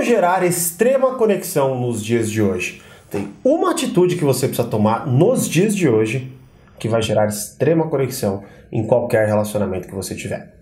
Como gerar extrema conexão nos dias de hoje? Tem uma atitude que você precisa tomar nos dias de hoje que vai gerar extrema conexão em qualquer relacionamento que você tiver.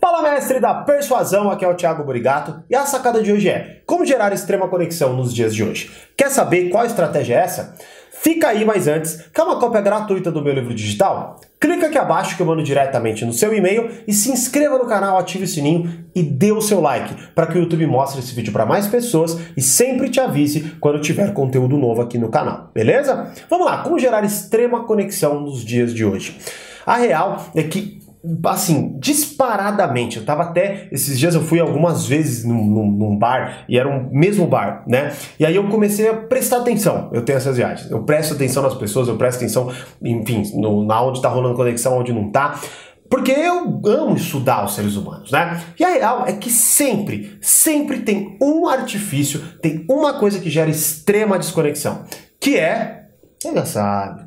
Fala mestre da persuasão, aqui é o Thiago Burigato e a sacada de hoje é como gerar extrema conexão nos dias de hoje. Quer saber qual estratégia é essa? Fica aí, mas antes, quer uma cópia gratuita do meu livro digital? Clica aqui abaixo que eu mando diretamente no seu e-mail e se inscreva no canal, ative o sininho e dê o seu like para que o YouTube mostre esse vídeo para mais pessoas e sempre te avise quando tiver conteúdo novo aqui no canal, beleza? Vamos lá, como gerar extrema conexão nos dias de hoje? A real é que assim, disparadamente. Eu tava até. Esses dias eu fui algumas vezes num, num, num, bar, e era o mesmo bar, né? E aí eu comecei a prestar atenção. Eu tenho essas viagens. Eu presto atenção nas pessoas, eu presto atenção, enfim, no, na onde tá rolando conexão, onde não tá. Porque eu amo estudar os seres humanos, né? E a real é que sempre, sempre tem um artifício, tem uma coisa que gera extrema desconexão, que é, já sabe,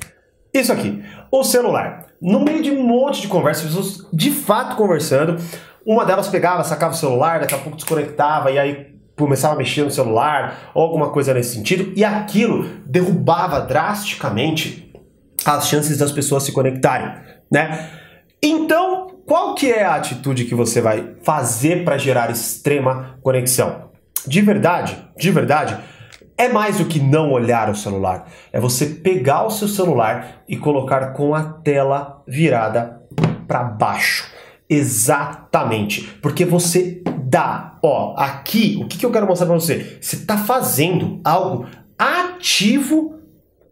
isso aqui, o celular no meio de um monte de conversas, pessoas de fato conversando. Uma delas pegava, sacava o celular, daqui a pouco desconectava e aí começava a mexer no celular ou alguma coisa nesse sentido, e aquilo derrubava drasticamente as chances das pessoas se conectarem, né? Então, qual que é a atitude que você vai fazer para gerar extrema conexão? De verdade, de verdade, é mais do que não olhar o celular. É você pegar o seu celular e colocar com a tela virada para baixo. Exatamente. Porque você dá, ó, aqui, o que, que eu quero mostrar para você? Você está fazendo algo ativo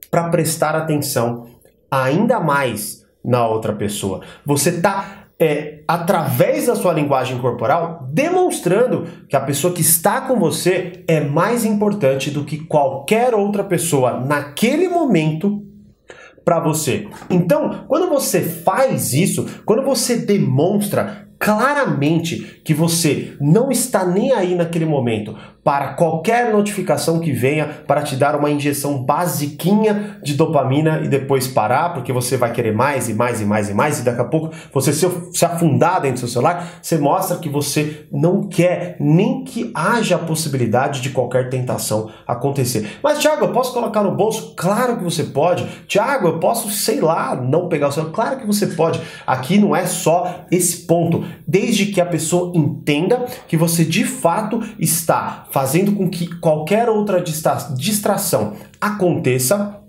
para prestar atenção ainda mais na outra pessoa. Você está é, através da sua linguagem corporal, demonstrando que a pessoa que está com você é mais importante do que qualquer outra pessoa naquele momento para você. Então, quando você faz isso, quando você demonstra claramente que você não está nem aí naquele momento para qualquer notificação que venha para te dar uma injeção basiquinha de dopamina e depois parar, porque você vai querer mais e mais e mais e mais, e daqui a pouco você se, se afundar dentro do seu celular, você mostra que você não quer nem que haja a possibilidade de qualquer tentação acontecer. Mas, Thiago, eu posso colocar no bolso? Claro que você pode. Thiago, eu posso, sei lá, não pegar o celular? Claro que você pode. Aqui não é só esse ponto. Desde que a pessoa entenda que você de fato está fazendo com que qualquer outra distração aconteça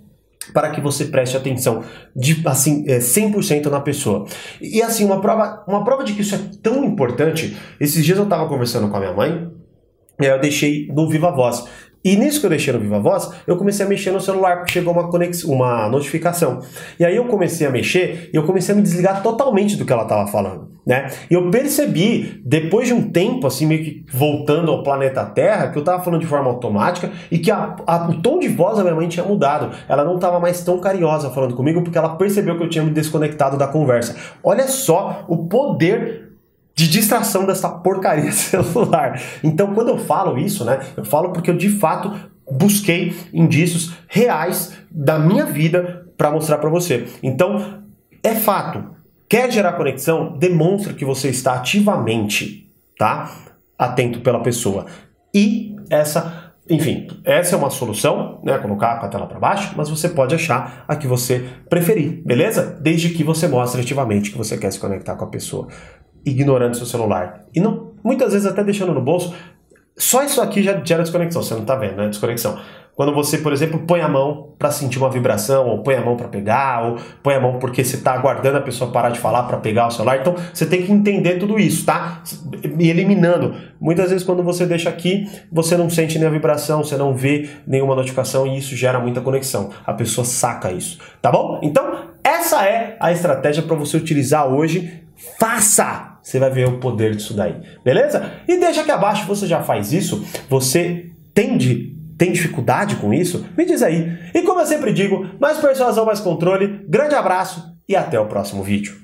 para que você preste atenção de assim 100% é, na pessoa. E assim, uma prova, uma prova de que isso é tão importante, esses dias eu estava conversando com a minha mãe, eu deixei no Viva Voz. E nisso que eu deixei no Viva Voz, eu comecei a mexer no celular, porque chegou uma, conexão, uma notificação. E aí eu comecei a mexer e eu comecei a me desligar totalmente do que ela estava falando, né? E eu percebi, depois de um tempo, assim, meio que voltando ao planeta Terra, que eu estava falando de forma automática e que a, a, o tom de voz da minha mãe tinha mudado. Ela não estava mais tão carinhosa falando comigo, porque ela percebeu que eu tinha me desconectado da conversa. Olha só o poder de distração dessa porcaria celular. Então, quando eu falo isso, né, eu falo porque eu de fato busquei indícios reais da minha vida para mostrar para você. Então, é fato. Quer gerar conexão? Demonstra que você está ativamente, tá? Atento pela pessoa. E essa, enfim, essa é uma solução, né? Colocar a tela para baixo, mas você pode achar a que você preferir, beleza? Desde que você mostre ativamente que você quer se conectar com a pessoa ignorando seu celular. E não, muitas vezes até deixando no bolso. Só isso aqui já gera desconexão, você não está vendo, né? Desconexão. Quando você, por exemplo, põe a mão para sentir uma vibração, ou põe a mão para pegar, ou põe a mão porque você está aguardando a pessoa parar de falar para pegar o celular. Então você tem que entender tudo isso, tá? E eliminando. Muitas vezes, quando você deixa aqui, você não sente nem a vibração, você não vê nenhuma notificação e isso gera muita conexão. A pessoa saca isso, tá bom? Então, essa é a estratégia para você utilizar hoje. Faça! Você vai ver o poder disso daí, beleza? E deixa aqui abaixo, você já faz isso? Você tem, de, tem dificuldade com isso? Me diz aí. E como eu sempre digo, mais persuasão, mais controle. Grande abraço e até o próximo vídeo.